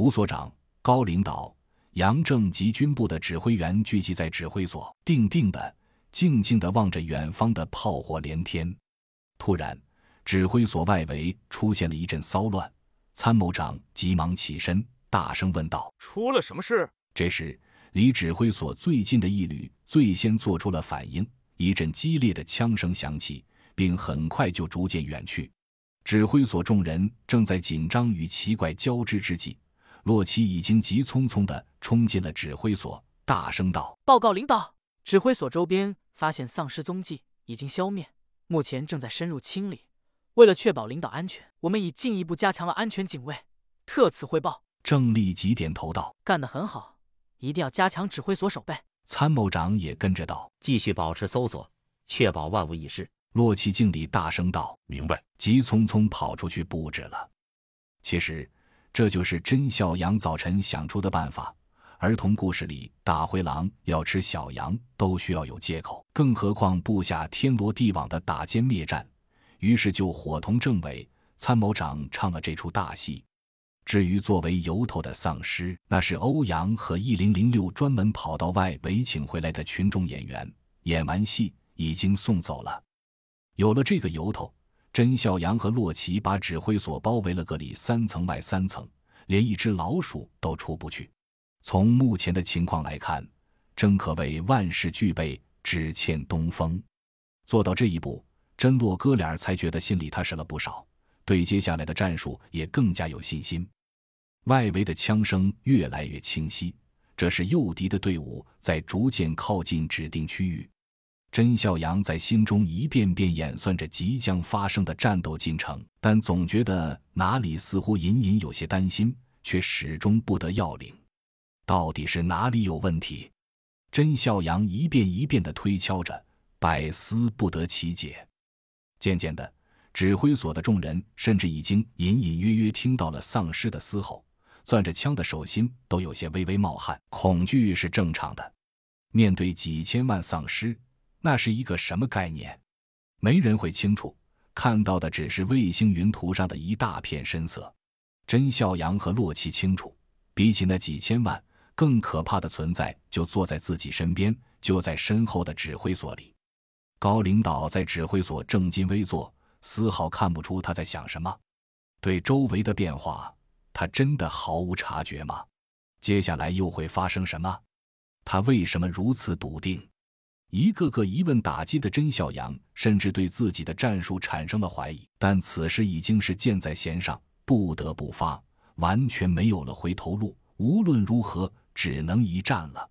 吴所长、高领导、杨正及军部的指挥员聚集在指挥所，定定的、静静的望着远方的炮火连天。突然，指挥所外围出现了一阵骚乱，参谋长急忙起身，大声问道：“出了什么事？”这时，离指挥所最近的一旅最先做出了反应，一阵激烈的枪声响起，并很快就逐渐远去。指挥所众人正在紧张与奇怪交织之际，洛奇已经急匆匆地冲进了指挥所，大声道：“报告领导，指挥所周边发现丧尸踪迹，已经消灭，目前正在深入清理。为了确保领导安全，我们已进一步加强了安全警卫。特此汇报。”郑立即点头道：“干得很好，一定要加强指挥所守备。”参谋长也跟着道：“继续保持搜索，确保万无一失。”洛奇敬礼，大声道：“明白。”急匆匆跑出去布置了。其实，这就是甄小羊早晨想出的办法。儿童故事里，大灰狼要吃小羊都需要有借口，更何况布下天罗地网的打歼灭战。于是就伙同政委、参谋长唱了这出大戏。至于作为由头的丧尸，那是欧阳和一零零六专门跑到外围请回来的群众演员，演完戏已经送走了。有了这个由头，甄孝阳和洛奇把指挥所包围了个里三层外三层，连一只老鼠都出不去。从目前的情况来看，真可谓万事俱备，只欠东风。做到这一步，甄洛哥俩才觉得心里踏实了不少，对接下来的战术也更加有信心。外围的枪声越来越清晰，这是诱敌的队伍在逐渐靠近指定区域。甄孝阳在心中一遍遍演算着即将发生的战斗进程，但总觉得哪里似乎隐隐有些担心，却始终不得要领。到底是哪里有问题？甄孝阳一遍一遍地推敲着，百思不得其解。渐渐的，指挥所的众人甚至已经隐隐约约听到了丧尸的嘶吼，攥着枪的手心都有些微微冒汗。恐惧是正常的，面对几千万丧尸。那是一个什么概念？没人会清楚，看到的只是卫星云图上的一大片深色。甄孝阳和洛奇清楚，比起那几千万，更可怕的存在就坐在自己身边，就在身后的指挥所里。高领导在指挥所正襟危坐，丝毫看不出他在想什么。对周围的变化，他真的毫无察觉吗？接下来又会发生什么？他为什么如此笃定？一个个疑问打击的甄小杨，甚至对自己的战术产生了怀疑。但此时已经是箭在弦上，不得不发，完全没有了回头路。无论如何，只能一战了。